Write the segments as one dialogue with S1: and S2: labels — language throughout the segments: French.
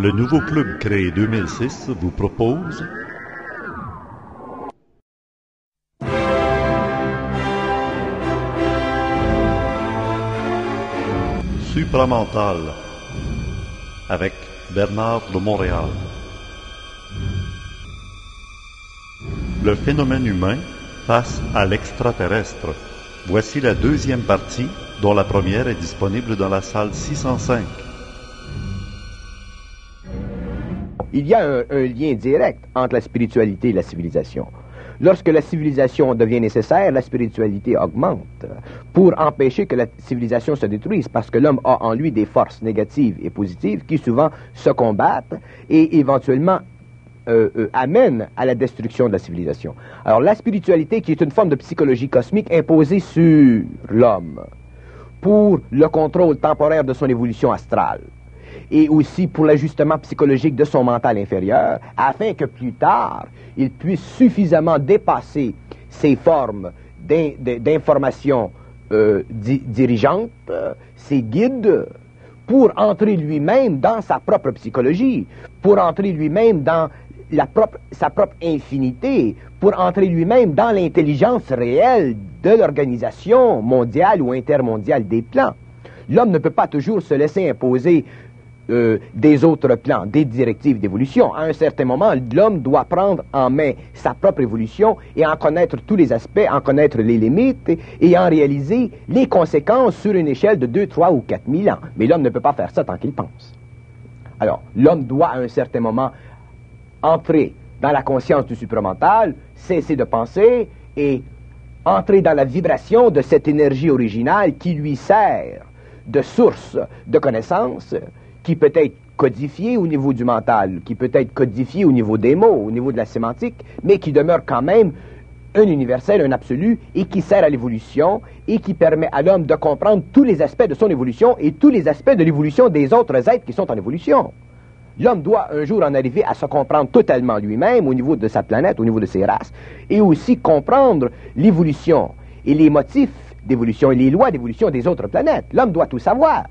S1: Le nouveau club créé 2006 vous propose Supramental avec Bernard de Montréal. Le phénomène humain face à l'extraterrestre. Voici la deuxième partie dont la première est disponible dans la salle 605.
S2: Il y a un, lien direct entre la spiritualité et la civilisation. Lorsque la civilisation devient nécessaire, la spiritualité augmente pour empêcher que la civilisation se détruise, parce que l'homme a en lui des forces négatives et positives qui souvent se combattent et éventuellement euh, euh, amènent à la destruction de la civilisation. Alors la spiritualité, qui est une forme de psychologie cosmique imposée sur l'homme pour le contrôle temporaire de son évolution astrale et aussi pour l'ajustement psychologique de son mental inférieur, afin que plus tard, il puisse suffisamment dépasser ces formes d'in- de- d'information euh, di- dirigeantes, ces guides, pour entrer lui-même dans sa propre psychologie, pour entrer lui-même dans la propre, sa propre infinité, pour entrer lui-même dans l'intelligence réelle de l'organisation mondiale ou intermondiale des plans. L'homme ne peut pas toujours se laisser imposer euh, des autres plans, des directives d'évolution. À un certain moment, l'homme doit prendre en main sa propre évolution et en connaître tous les aspects, en connaître les limites et, en réaliser les conséquences sur une échelle de 2, 3 ou 4 000 ans. Mais l'homme ne peut pas faire ça tant qu'il pense. Alors, l'homme doit à un certain moment entrer dans la conscience du supramental, cesser de penser et entrer dans la vibration de cette énergie originale qui lui sert de source de connaissances, qui peut être codifiée au niveau du mental, qui peut être codifiée au niveau des mots, au niveau de la sémantique, mais qui demeure quand même un universel, un absolu, et qui sert à l'évolution, et qui permet à l'homme de comprendre tous les aspects de son évolution et tous les aspects de l'évolution des autres êtres qui sont en évolution. L'homme doit un jour en arriver à se comprendre totalement lui-même au niveau de sa planète, au niveau de ses races, et aussi comprendre l'évolution et les motifs d'évolution et les lois d'évolution des autres planètes. L'homme doit tout savoir.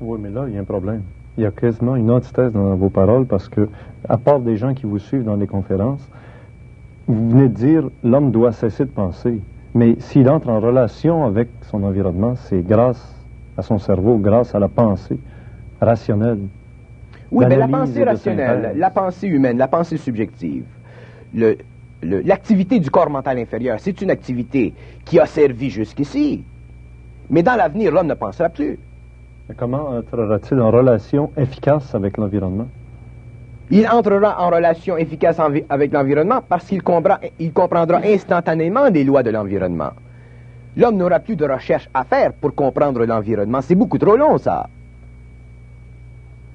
S3: Oui, mais là, il y a un problème. Il y a quasiment une antithèse dans vos paroles parce que, à part des gens qui vous suivent dans les conférences, vous venez de dire l'homme doit cesser de penser. Mais s'il entre en relation avec son environnement, c'est grâce à son cerveau, grâce à la pensée rationnelle.
S2: Oui, mais la pensée rationnelle, la pensée humaine, la pensée subjective, l'activité du corps mental inférieur, c'est une activité qui a servi jusqu'ici. Mais dans l'avenir, l'homme ne pensera plus.
S3: Mais comment entrera-t-il en relation efficace avec l'environnement?
S2: Il entrera en relation efficace avec l'environnement parce qu'il il comprendra instantanément les lois de l'environnement. L'homme n'aura plus de recherche à faire pour comprendre l'environnement. C'est beaucoup trop long, ça.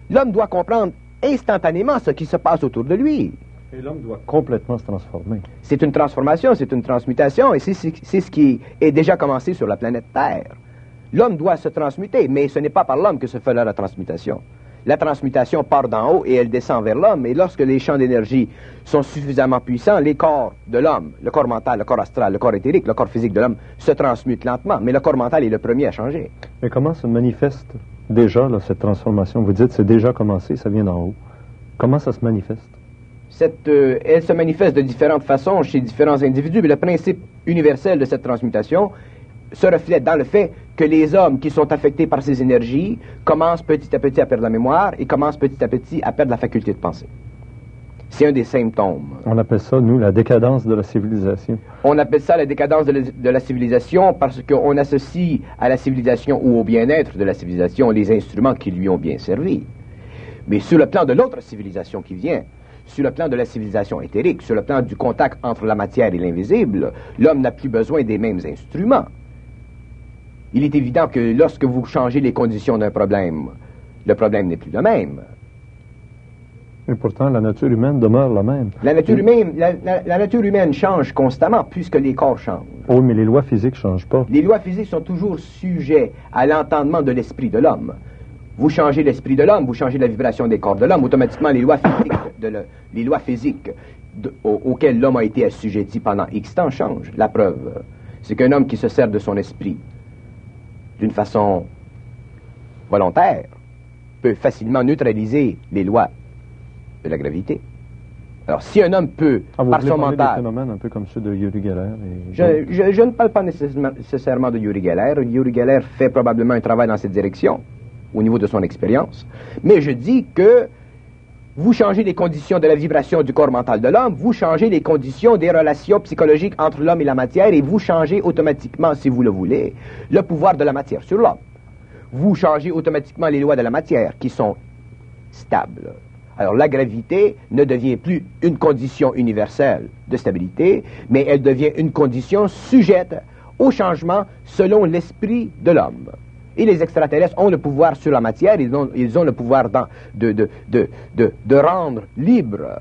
S2: L'homme doit comprendre instantanément ce qui se passe autour de lui.
S3: Et l'homme doit complètement se transformer.
S2: C'est une transformation, c'est une transmutation, et c'est ce qui est déjà commencé sur la planète Terre. L'homme doit se transmuter, mais ce n'est pas par l'homme que se fait la transmutation. La transmutation part d'en haut et elle descend vers l'homme, et lorsque les champs d'énergie sont suffisamment puissants, les corps de l'homme, le corps mental, le corps astral, le corps éthérique, le corps physique de l'homme, se transmutent lentement, mais le corps mental est le premier à changer.
S3: Mais comment se manifeste déjà là, cette transformation? Vous dites c'est déjà commencé, ça vient d'en haut. Comment ça se manifeste?
S2: Cette, euh, elle se manifeste de différentes façons chez différents individus, mais le principe universel de cette transmutation se reflète dans le fait que les hommes qui sont affectés par ces énergies commencent petit à petit à perdre la mémoire et commencent petit à petit à perdre la faculté de penser. C'est un des symptômes.
S3: On appelle ça, nous, la décadence de la civilisation.
S2: On appelle ça la décadence de la, de la civilisation parce qu'on associe à la civilisation ou au bien-être de la civilisation les instruments qui lui ont bien servi. Mais sur le plan de l'autre civilisation qui vient, sur le plan de la civilisation éthérique, sur le plan du contact entre la matière et l'invisible, l'homme n'a plus besoin des mêmes instruments. Il est évident que lorsque vous changez les conditions d'un problème, le problème n'est plus le même.
S3: Et pourtant, la nature humaine demeure la même.
S2: La nature humaine, la- la- la nature humaine change constamment puisque les corps changent.
S3: Oh, mais les lois physiques ne changent pas.
S2: Les lois physiques sont toujours sujets à l'entendement de l'esprit de l'homme. Vous changez l'esprit de l'homme, vous changez la vibration des corps de l'homme, automatiquement les lois physiques, de le- les lois physiques de- au- auxquelles l'homme a été assujetti pendant X temps changent. La preuve, c'est qu'un homme qui se sert de son esprit d'une façon volontaire peut facilement neutraliser les lois de la gravité. Alors, si un homme peut,
S3: Ah, vous
S2: par son
S3: des
S2: mental...
S3: phénomènes un peu comme ceux de Yuri Geller et
S2: Je, je- je ne parle pas nécessairement, nécessairement de Yuri Geller. Yuri Geller fait probablement un travail dans cette direction, au niveau de son expérience. Mais je dis que vous changez les conditions de la vibration du corps mental de l'homme, vous changez les conditions des relations psychologiques entre l'homme et la matière, et vous changez automatiquement, si vous le voulez, le pouvoir de la matière sur l'homme. Vous changez automatiquement les lois de la matière, qui sont stables. Alors la gravité ne devient plus une condition universelle de stabilité, mais elle devient une condition sujette au changement selon l'esprit de l'homme. Et les extraterrestres ont le pouvoir sur la matière, ils ont, ils le pouvoir de, de, de rendre libre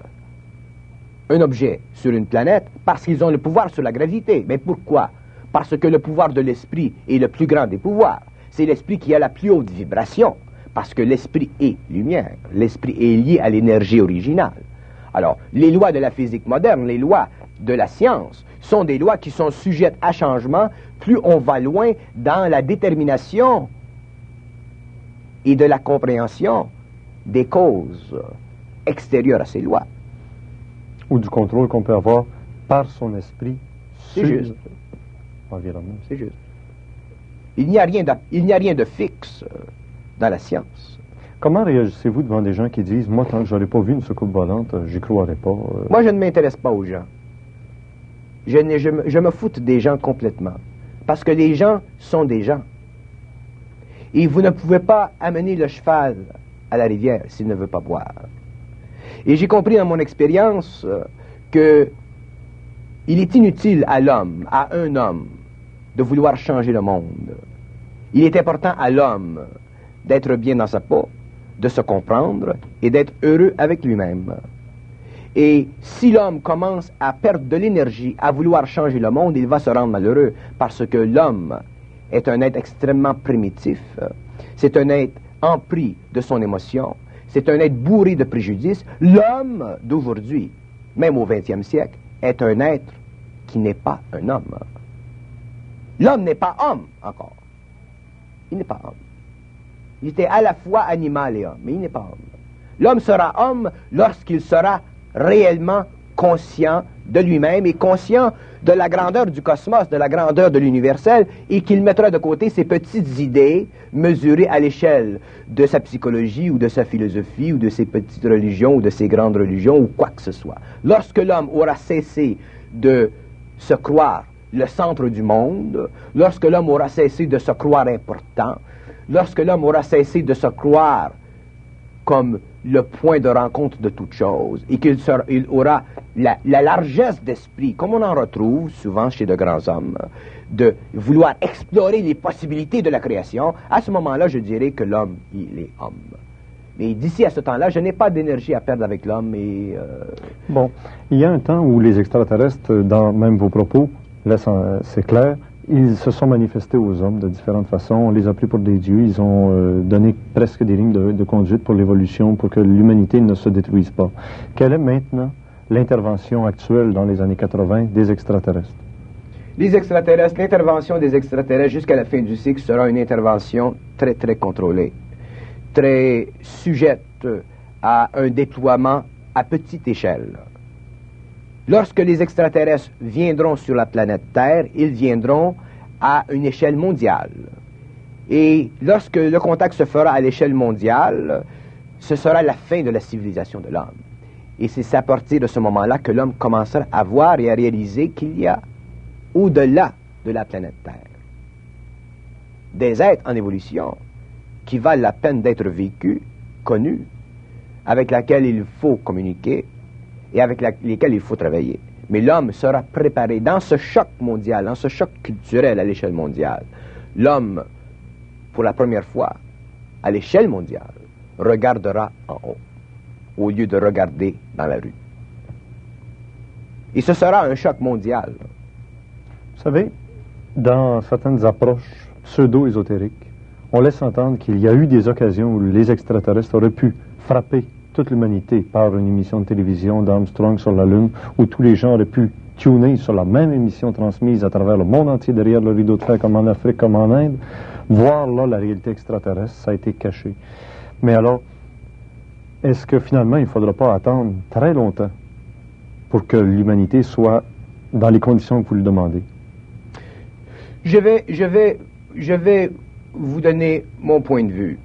S2: un objet sur une planète parce qu'ils ont le pouvoir sur la gravité. Mais pourquoi? Parce que le pouvoir de l'esprit est le plus grand des pouvoirs. C'est l'esprit qui a la plus haute vibration. Parce que l'esprit est lumière. L'esprit est lié à l'énergie originale. Alors, les lois de la physique moderne, les lois de la science, sont des lois qui sont sujettes à changement plus on va loin dans la détermination et de la compréhension des causes extérieures à ces lois.
S3: ou du contrôle qu'on peut avoir par son esprit sur
S2: juste.
S3: l'environnement.
S2: C'est juste. Il n'y a rien de, il n'y a rien de fixe euh, dans la science.
S3: Comment réagissez-vous devant des gens qui disent Moi, tant que j'aurais pas vu une soucoupe volante, j'y croirais pas euh,
S2: Moi, je ne m'intéresse pas aux gens. Je, me foute des gens complètement. Parce que les gens sont des gens. Et vous ne pouvez pas amener le cheval à la rivière s'il ne veut pas boire. Et j'ai compris dans mon expérience euh, que il est inutile à l'homme, à un homme, de vouloir changer le monde. Il est important à l'homme d'être bien dans sa peau, de se comprendre et d'être heureux avec lui-même. Et si l'homme commence à perdre de l'énergie, à vouloir changer le monde, il va se rendre malheureux parce que l'homme est un être extrêmement primitif. C'est un être empris de son émotion. C'est un être bourré de préjudices. L'homme d'aujourd'hui, même au XXe siècle, est un être qui n'est pas un homme. L'homme n'est pas homme encore. Il n'est pas homme. Il était à la fois animal et homme, mais il n'est pas homme. L'homme sera homme lorsqu'il sera réellement conscient de lui-même et conscient de la grandeur du cosmos, de la grandeur de l'universel, et qu'il mettra de côté ses petites idées mesurées à l'échelle de sa psychologie ou de sa philosophie ou de ses petites religions ou de ses grandes religions ou quoi que ce soit. Lorsque l'homme aura cessé de se croire le centre du monde, lorsque l'homme aura cessé de se croire important, lorsque l'homme aura cessé de se croire comme le point de rencontre de toute chose et qu'il aura la, la largesse d'esprit, comme on en retrouve souvent chez de grands hommes, de vouloir explorer les possibilités de la création, à ce moment-là, je dirais que l'homme, il est homme. Mais d'ici à ce temps-là, je n'ai pas d'énergie à perdre avec l'homme et euh,
S3: Bon, il y a un temps où les extraterrestres, dans même vos propos, laissent en- c'est clair, ils se sont manifestés aux hommes de différentes façons. On les a pris pour des dieux. Ils ont euh, donné presque des lignes de, conduite pour l'évolution, pour que l'humanité ne se détruise pas. Quelle est maintenant l'intervention actuelle dans les années 80 des extraterrestres?
S2: Les extraterrestres, l'intervention des extraterrestres jusqu'à la fin du cycle sera une intervention très, très contrôlée, très sujette à un déploiement à petite échelle. Lorsque les extraterrestres viendront sur la planète Terre, ils viendront à une échelle mondiale. Et lorsque le contact se fera à l'échelle mondiale, ce sera la fin de la civilisation de l'homme. Et c'est à partir de ce moment-là que l'homme commencera à voir et à réaliser qu'il y a au-delà de la planète Terre. Des êtres en évolution qui valent la peine d'être vécus, connus, avec lesquels il faut communiquer et avec lesquels il faut travailler. Mais l'homme sera préparé dans ce choc mondial, dans ce choc culturel à l'échelle mondiale. L'homme, pour la première fois, à l'échelle mondiale, regardera en haut, au lieu de regarder dans la rue. Et ce sera un choc mondial.
S3: Vous savez, dans certaines approches pseudo-ésotériques, on laisse entendre qu'il y a eu des occasions où les extraterrestres auraient pu frapper toute l'humanité par une émission de télévision d'Armstrong sur la Lune, où tous les gens auraient pu tuner sur la même émission transmise à travers le monde entier derrière le rideau de fer, comme en Afrique, comme en Inde. Voir là la réalité extraterrestre, ça a été caché. Mais alors, est-ce que finalement, il ne faudra pas attendre très longtemps pour que l'humanité soit dans les conditions que vous le demandez?
S2: Je vais, je vais, je vais vous donner mon point de vue.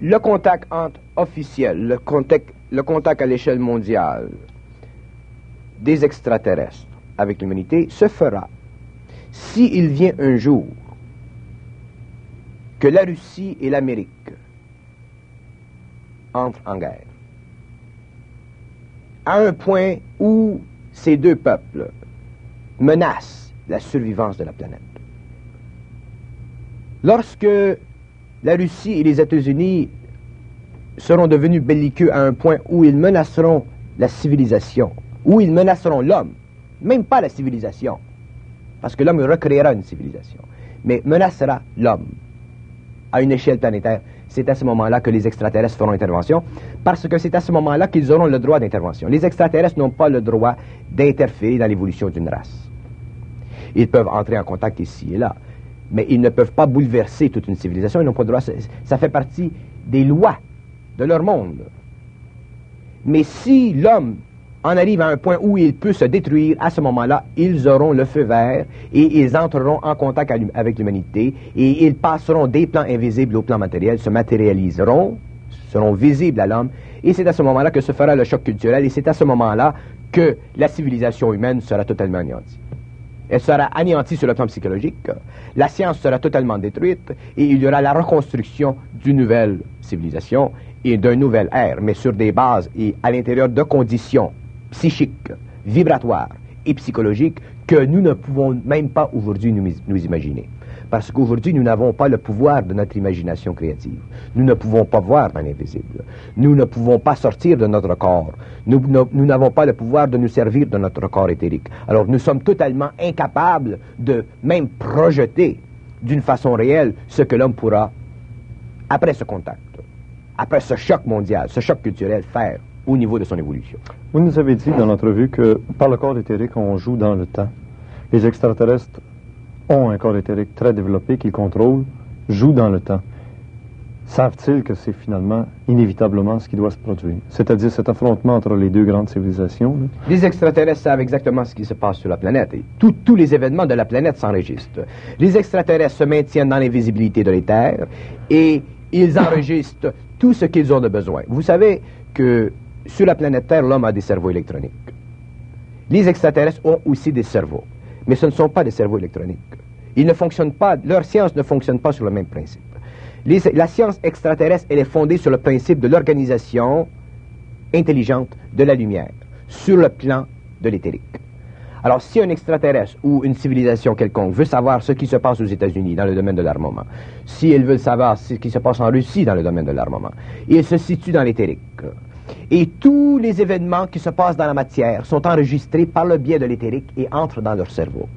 S2: Le contact entre officiel, le contact, le contact à l'échelle mondiale des extraterrestres avec l'humanité se fera s'il vient un jour que la Russie et l'Amérique entrent en guerre, à un point où ces deux peuples menacent la survivance de la planète. Lorsque la Russie et les États-Unis seront devenus belliqueux à un point où ils menaceront la civilisation, où ils menaceront l'homme, même pas la civilisation, parce que l'homme recréera une civilisation, mais menacera l'homme à une échelle planétaire. C'est à ce moment-là que les extraterrestres feront intervention, parce que c'est à ce moment-là qu'ils auront le droit d'intervention. Les extraterrestres n'ont pas le droit d'interférer dans l'évolution d'une race. Ils peuvent entrer en contact ici et là, mais ils ne peuvent pas bouleverser toute une civilisation. Ils n'ont pas le droit. Ça fait partie des lois de leur monde. Mais si l'homme en arrive à un point où il peut se détruire, à ce moment-là, ils auront le feu vert et ils entreront en contact avec l'humanité et ils passeront des plans invisibles au plan matériel, se matérialiseront, seront visibles à l'homme et c'est à ce moment-là que se fera le choc culturel et c'est à ce moment-là que la civilisation humaine sera totalement anéantie. Elle sera anéantie sur le plan psychologique, la science sera totalement détruite et il y aura la reconstruction d'une nouvelle civilisation et d'un nouvel ère, mais sur des bases et à l'intérieur de conditions psychiques, vibratoires et psychologiques que nous ne pouvons même pas aujourd'hui nous, nous imaginer. Parce qu'aujourd'hui, nous n'avons pas le pouvoir de notre imagination créative. Nous ne pouvons pas voir dans l'invisible. Nous ne pouvons pas sortir de notre corps. Nous n'avons pas le pouvoir de nous servir de notre corps éthérique. Alors nous sommes totalement incapables de même projeter d'une façon réelle ce que l'homme pourra, après ce contact, après ce choc mondial, ce choc culturel, faire au niveau de son évolution.
S3: Vous nous avez dit dans l'entrevue que par le corps éthérique, on joue dans le temps. Les extraterrestres ont un corps éthérique très développé qu'ils contrôlent, jouent dans le temps. Savent-ils que c'est finalement inévitablement ce qui doit se produire? C'est-à-dire cet affrontement entre les deux grandes civilisations?
S2: Les extraterrestres savent exactement ce qui se passe sur la planète et tous les événements de la planète s'enregistrent. Les extraterrestres se maintiennent dans l'invisibilité de l'éther et ils enregistrent tout ce qu'ils ont de besoin. Vous savez que sur la planète Terre, l'homme a des cerveaux électroniques. Les extraterrestres ont aussi des cerveaux, mais ce ne sont pas des cerveaux électroniques. Ils ne fonctionnent pas, leur science ne fonctionne pas sur le même principe. la science extraterrestre, elle est fondée sur le principe de l'organisation intelligente de la lumière, sur le plan de l'éthérique. Alors, si un extraterrestre ou une civilisation quelconque veut savoir ce qui se passe aux États-Unis dans le domaine de l'armement, si elle veut savoir ce qui se passe en Russie dans le domaine de l'armement, il se situe dans l'éthérique. Et tous les événements qui se passent dans la matière sont enregistrés par le biais de l'éthérique et entrent dans leur cerveau.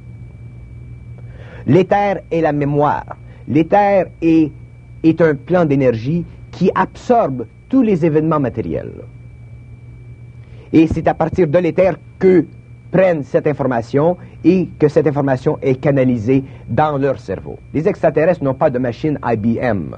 S2: L'éther est la mémoire. L'éther est, est un plan d'énergie qui absorbe tous les événements matériels. Et c'est à partir de l'éther que prennent cette information et que cette information est canalisée dans leur cerveau. Les extraterrestres n'ont pas de machine IBM.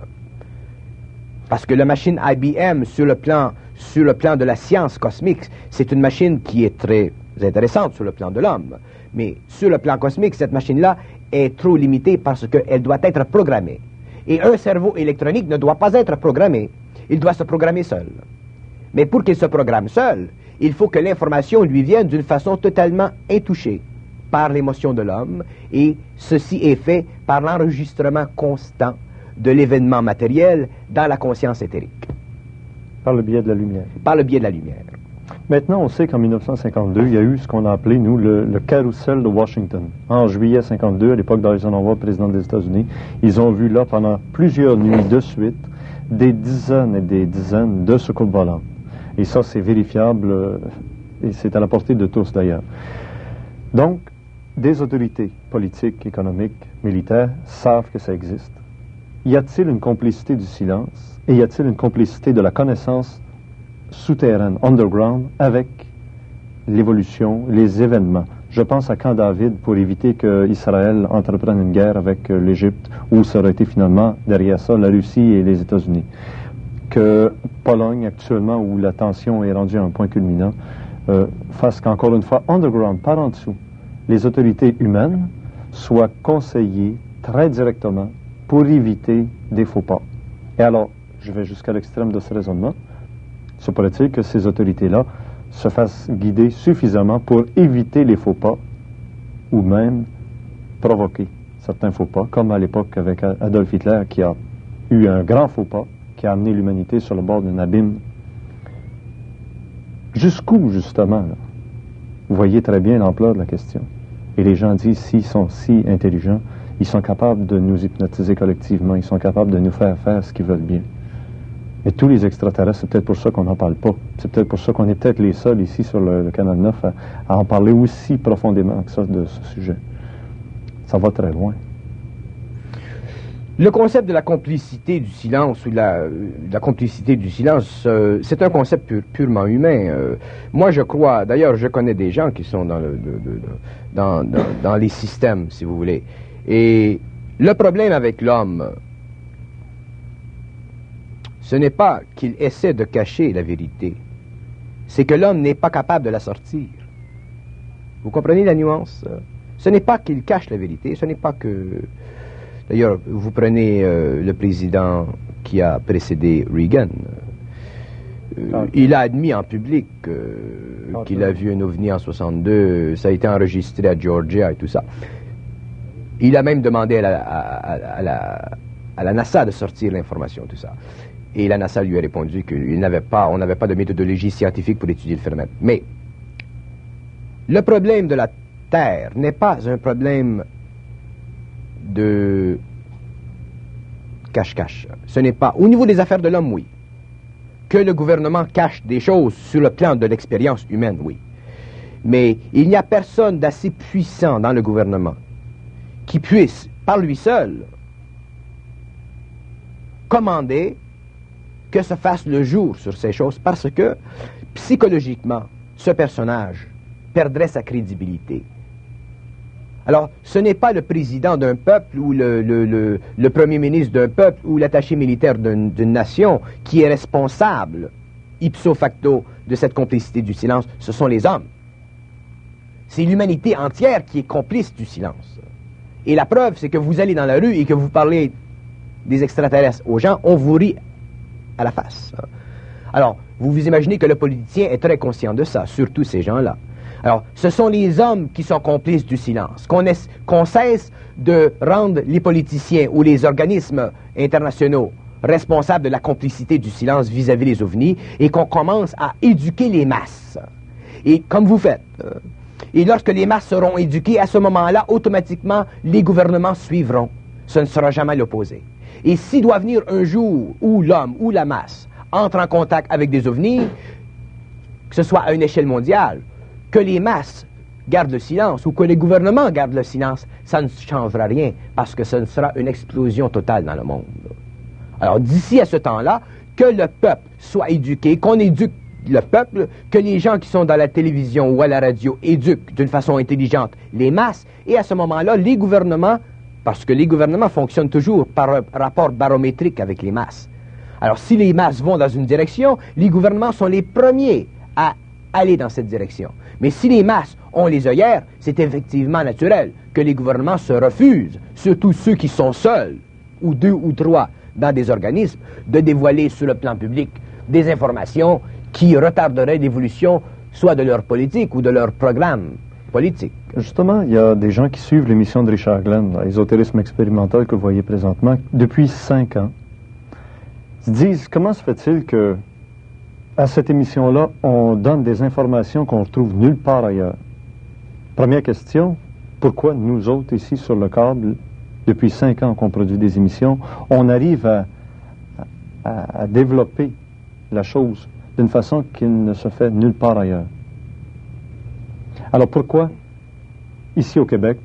S2: Parce que la machine IBM, sur le plan, sur le plan de la science cosmique, c'est une machine qui est très intéressante sur le plan de l'homme. Mais sur le plan cosmique, cette machine-là est trop limitée parce qu'elle doit être programmée. Et un cerveau électronique ne doit pas être programmé. Il doit se programmer seul. Mais pour qu'il se programme seul, il faut que l'information lui vienne d'une façon totalement intouchée par l'émotion de l'homme, et ceci est fait par l'enregistrement constant de l'événement matériel dans la conscience éthérique.
S3: Par le biais de la lumière.
S2: Par le biais de la lumière.
S3: Maintenant, on sait qu'en 1952, il y a eu ce qu'on a appelé, nous, le, le carrousel de Washington. En juillet 52, à l'époque d'Eisenhower, président des États-Unis, ils ont vu là, pendant plusieurs nuits de suite, des dizaines et des dizaines de secours volants. Et ça, c'est vérifiable euh, et c'est à la portée de tous d'ailleurs. Donc, des autorités politiques, économiques, militaires savent que ça existe. Y a-t-il une complicité du silence? Et y a-t-il une complicité de la connaissance souterraine, underground, avec l'évolution, les événements? Je pense à Camp David pour éviter qu'Israël entreprenne une guerre avec euh, l'Égypte, où ça aurait été finalement derrière ça la Russie et les États-Unis. que Pologne, actuellement, où la tension est rendue à un point culminant, euh, fasse qu'encore une fois, underground, par en dessous, les autorités humaines soient conseillées très directement pour éviter des faux pas. Et alors, je vais jusqu'à l'extrême de ce raisonnement. Se pourrait-il que ces autorités-là se fassent guider suffisamment pour éviter les faux pas ou même provoquer certains faux pas, comme à l'époque avec Adolf Hitler qui a eu un grand faux pas qui a amené l'humanité sur le bord d'un abîme. Jusqu'où, justement, Vous voyez très bien l'ampleur de la question. Et les gens disent, s'ils sont si intelligents, ils sont capables de nous hypnotiser collectivement, ils sont capables de nous faire faire ce qu'ils veulent bien. Mais tous les extraterrestres, c'est peut-être pour ça qu'on n'en parle pas. C'est peut-être pour ça qu'on est peut-être les seuls ici sur le, Canal 9 à, en parler aussi profondément que ça de ce sujet. Ça va très loin.
S2: Le concept de la complicité du silence ou la, la complicité du silence, euh, c'est un concept purement humain. Euh, moi, je crois, d'ailleurs, je connais des gens qui sont dans, le, dans, dans, dans les systèmes, si vous voulez. Et le problème avec l'homme, ce n'est pas qu'il essaie de cacher la vérité, c'est que l'homme n'est pas capable de la sortir. Vous comprenez la nuance? Ce n'est pas qu'il cache la vérité, ce n'est pas que... D'ailleurs, vous prenez euh, le président qui a précédé Reagan. Euh, il a admis en public euh, qu'il a vu un ovni en 62, ça a été enregistré à Georgia et tout ça. Il a même demandé à la, à la, à la NASA de sortir l'information, tout ça. Et la NASA lui a répondu qu'il n'avait pas, n'avait pas de méthodologie scientifique pour étudier le phénomène. Mais le problème de la Terre n'est pas un problème de cache-cache. Ce n'est pas, au niveau des affaires de l'homme, oui. Que le gouvernement cache des choses sur le plan de l'expérience humaine, oui. Mais il n'y a personne d'assez puissant dans le gouvernement qui puisse, par lui seul, commander que se fasse le jour sur ces choses parce que psychologiquement, ce personnage perdrait sa crédibilité. Alors, ce n'est pas le président d'un peuple ou le, premier ministre d'un peuple ou l'attaché militaire d'une nation qui est responsable, ipso facto, de cette complicité du silence, ce sont les hommes. C'est l'humanité entière qui est complice du silence. Et la preuve, c'est que vous allez dans la rue et que vous parlez des extraterrestres aux gens, on vous rit à la face. Alors, vous vous imaginez que le politicien est très conscient de ça, surtout ces gens-là. Alors, ce sont les hommes qui sont complices du silence. Qu'on cesse de rendre les politiciens ou les organismes internationaux responsables de la complicité du silence vis-à-vis des ovnis et qu'on commence à éduquer les masses. Et comme vous faites. Euh, et lorsque les masses seront éduquées, à ce moment-là, automatiquement, les gouvernements suivront. Ce ne sera jamais l'opposé. Et s'il doit venir un jour où l'homme ou la masse entre en contact avec des ovnis, que ce soit à une échelle mondiale, que les masses gardent le silence ou que les gouvernements gardent le silence, ça ne changera rien parce que ce sera une explosion totale dans le monde. Alors d'ici à ce temps-là, que le peuple soit éduqué, qu'on éduque le peuple, que les gens qui sont dans la télévision ou à la radio éduquent d'une façon intelligente les masses, et à ce moment-là, les gouvernements parce que les gouvernements fonctionnent toujours par rapport barométrique avec les masses. Alors si les masses vont dans une direction, les gouvernements sont les premiers à aller dans cette direction. Mais si les masses ont les œillères, c'est effectivement naturel que les gouvernements se refusent, surtout ceux qui sont seuls, ou deux ou trois, dans des organismes, de dévoiler sur le plan public des informations qui retarderaient l'évolution soit de leur politique ou de leur programme politique.
S3: Justement, il y a des gens qui suivent l'émission de Richard Glenn, l'ésotérisme expérimental que vous voyez présentement, depuis cinq ans. Ils disent, comment se fait-il que, à cette émission-là, on donne des informations qu'on retrouve nulle part ailleurs? Première question, pourquoi nous autres ici sur le câble, depuis cinq ans qu'on produit des émissions, on arrive à, à développer la chose d'une façon qui ne se fait nulle part ailleurs? Alors pourquoi ici au Québec,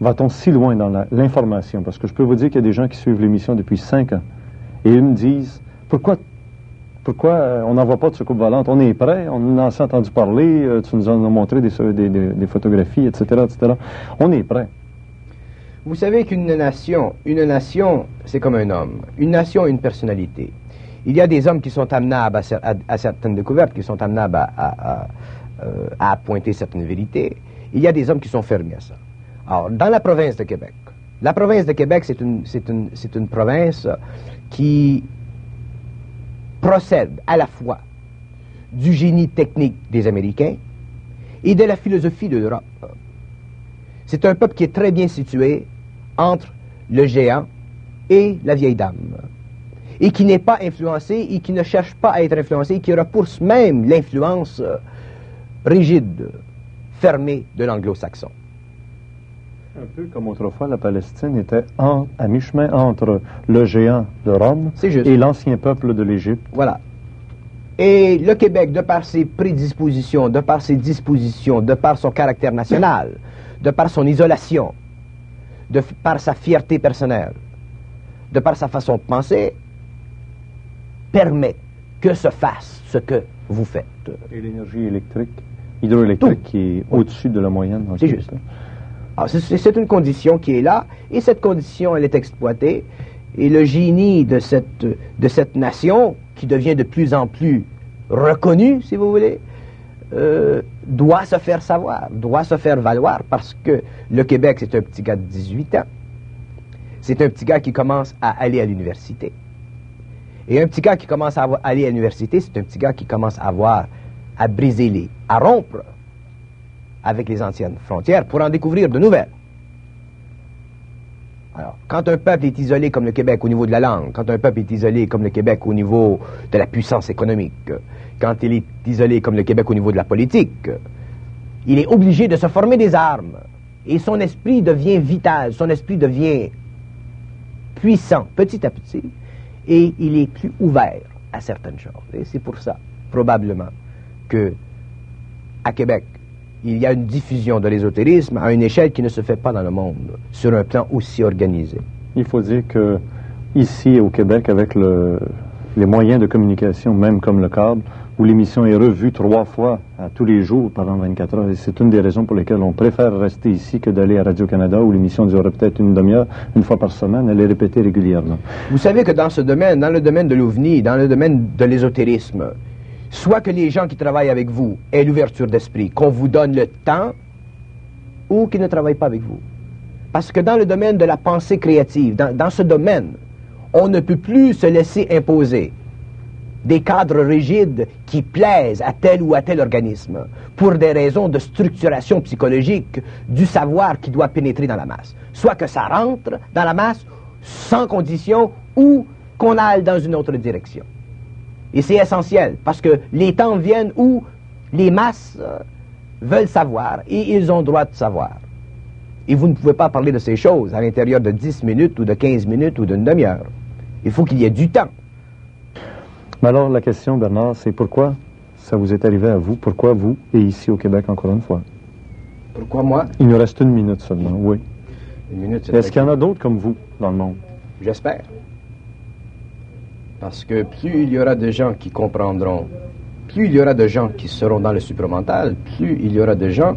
S3: va-t-on si loin dans l'information? Parce que je peux vous dire qu'il y a des gens qui suivent l'émission depuis cinq ans et ils me disent pourquoi, pourquoi euh, on n'envoie pas de secours volante? On est prêt, on en a entendu parler, euh, tu nous en as montré des, photographies, etc., etc. On est prêt.
S2: Vous savez qu'une nation, une nation, c'est comme un homme. Une nation une personnalité. Il y a des hommes qui sont amenables à, certaines découvertes, qui sont amenables à, à, pointer certaines vérités. Il y a des hommes qui sont fermés à ça. Alors, dans la province de Québec, la province de Québec, c'est une, une, une province qui procède à la fois du génie technique des Américains et de la philosophie de l'Europe. C'est un peuple qui est très bien situé entre le géant et la vieille dame, et qui n'est pas influencé et qui ne cherche pas à être influencé, et qui repousse même l'influence euh, rigide, fermée de l'anglo-saxon.
S3: Un peu comme autrefois, la Palestine était à mi-chemin entre le géant de Rome et l'ancien peuple de l'Égypte.
S2: Voilà. Et le Québec, de par ses prédispositions, de par ses dispositions, de par son caractère national, de par son isolation, de par sa fierté personnelle, de par sa façon de penser, permet que se fasse ce que vous faites.
S3: Et l'énergie électrique, hydroélectrique qui est au-dessus de la moyenne.
S2: C'est juste. C'est une condition qui est là, et cette condition, elle est exploitée, et le génie de cette, de cette nation, qui devient de plus en plus reconnue, si vous voulez, euh, doit se faire savoir, doit se faire valoir, parce que le Québec, c'est un petit gars de 18 ans. C'est un petit gars qui commence à aller à l'université. Et un petit gars qui commence à aller à l'université, c'est un petit gars qui commence à avoir, à briser les, à rompre avec les anciennes frontières pour en découvrir de nouvelles. Alors, quand un peuple est isolé comme le Québec au niveau de la langue, quand un peuple est isolé comme le Québec au niveau de la puissance économique, quand il est isolé comme le Québec au niveau de la politique, il est obligé de se former des armes. Et son esprit devient vital, son esprit devient puissant petit à petit, et il est plus ouvert à certaines choses. Et c'est pour ça, probablement, que à Québec, il y a une diffusion de l'ésotérisme à une échelle qui ne se fait pas dans le monde, sur un plan aussi organisé.
S3: Il faut dire que ici au Québec, avec les moyens de communication, même comme le câble, où l'émission est revue trois fois à tous les jours pendant 24 heures, et c'est une des raisons pour lesquelles on préfère rester ici que d'aller à Radio-Canada, où l'émission durerait peut-être une demi-heure, une fois par semaine, elle est répétée régulièrement.
S2: Vous savez que dans ce domaine, dans le domaine de l'OVNI, dans le domaine de l'ésotérisme, soit que les gens qui travaillent avec vous aient l'ouverture d'esprit, qu'on vous donne le temps, ou qu'ils ne travaillent pas avec vous. Parce que dans le domaine de la pensée créative, dans, ce domaine, on ne peut plus se laisser imposer des cadres rigides qui plaisent à tel ou à tel organisme pour des raisons de structuration psychologique du savoir qui doit pénétrer dans la masse. Soit que ça rentre dans la masse sans condition ou qu'on aille dans une autre direction. Et c'est essentiel, parce que les temps viennent où les masses euh, veulent savoir, et ils ont droit de savoir. Et vous ne pouvez pas parler de ces choses à l'intérieur de 10 minutes ou de 15 minutes ou d'une demi-heure. Il faut qu'il y ait du temps.
S3: Mais alors la question, Bernard, c'est pourquoi ça vous est arrivé à vous? Pourquoi vous et ici au Québec encore une fois?
S2: Pourquoi moi?
S3: Il nous reste une minute seulement, oui.
S2: Une minute,
S3: Est-ce qu'il y en a d'autres comme vous dans le monde?
S2: J'espère. Parce que plus il y aura de gens qui comprendront, plus il y aura de gens qui seront dans le supramental, plus il y aura de gens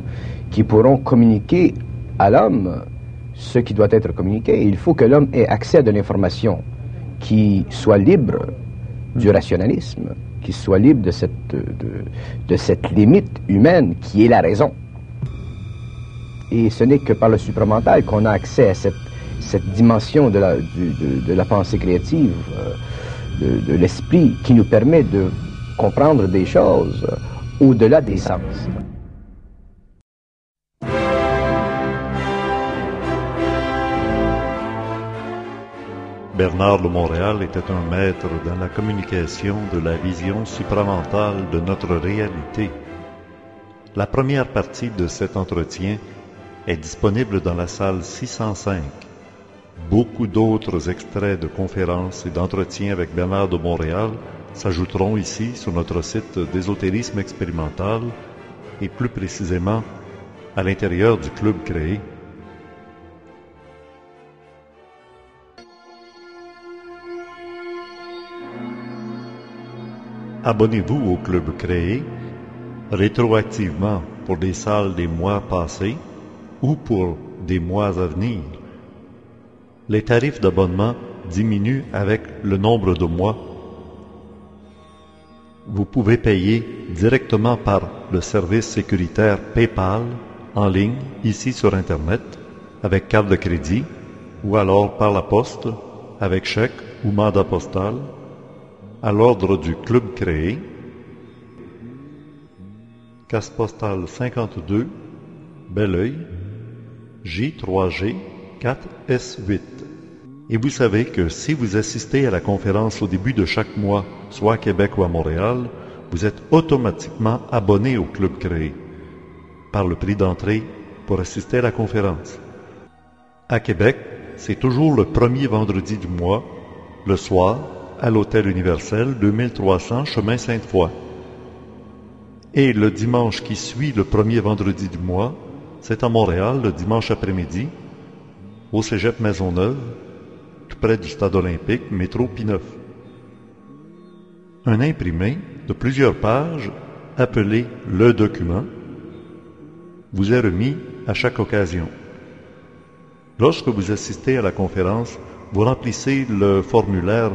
S2: qui pourront communiquer à l'homme ce qui doit être communiqué. Il faut que l'homme ait accès à de l'information qui soit libre du rationalisme, qui soit libre de cette, de, cette limite humaine qui est la raison. Et ce n'est que par le supramental qu'on a accès à cette, cette dimension de la, de, la pensée créative. Euh, de, l'esprit qui nous permet de comprendre des choses au-delà des sens.
S1: Bernard de Montréal était un maître dans la communication de la vision supramentale de notre réalité. La première partie de cet entretien est disponible dans la salle 605 Beaucoup d'autres extraits de conférences et d'entretiens avec Bernard de Montréal s'ajouteront ici sur notre site d'ésotérisme expérimental et plus précisément à l'intérieur du club créé. Abonnez-vous au club créé rétroactivement pour des salles des mois passés ou pour des mois à venir. Les tarifs d'abonnement diminuent avec le nombre de mois Vous pouvez payer directement par le service sécuritaire PayPal en ligne, ici sur Internet, avec carte de crédit, ou alors par la poste, avec chèque ou mandat postal, à l'ordre du club créé, casse postale 52, Belleuil, J3G 4S8. Et vous savez que si vous assistez à la conférence au début de chaque mois, soit à Québec ou à Montréal, vous êtes automatiquement abonné au club créé par le prix d'entrée pour assister à la conférence. À Québec, c'est toujours le premier vendredi du mois, le soir, à l'Hôtel Universel 2300 Chemin Sainte-Foy. Et le dimanche qui suit le premier vendredi du mois, c'est à Montréal le dimanche après-midi, au Cégep Maisonneuve, près du stade olympique, métro P9. Un imprimé de plusieurs pages, appelé Le document, vous est remis à chaque occasion. Lorsque vous assistez à la conférence, vous remplissez le formulaire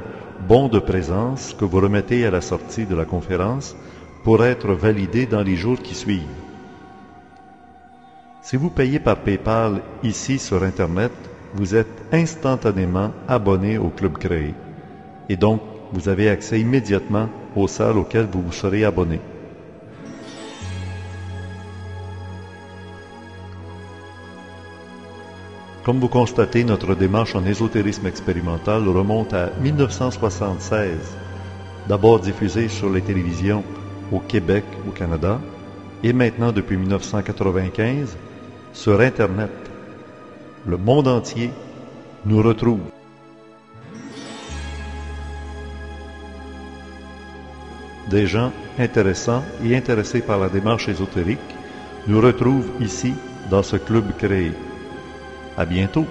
S1: bon de présence que vous remettez à la sortie de la conférence pour être validé dans les jours qui suivent. Si vous payez par PayPal ici sur Internet, vous êtes instantanément abonné au club créé et donc vous avez accès immédiatement aux salles auxquelles vous vous serez abonné. Comme vous constatez, notre démarche en ésotérisme expérimental remonte à 1976, d'abord diffusée sur les télévisions au Québec, au Canada, et maintenant depuis 1995 sur Internet. Le monde entier nous retrouve. Des gens intéressants et intéressés par la démarche ésotérique nous retrouvent ici dans ce club créé. À bientôt.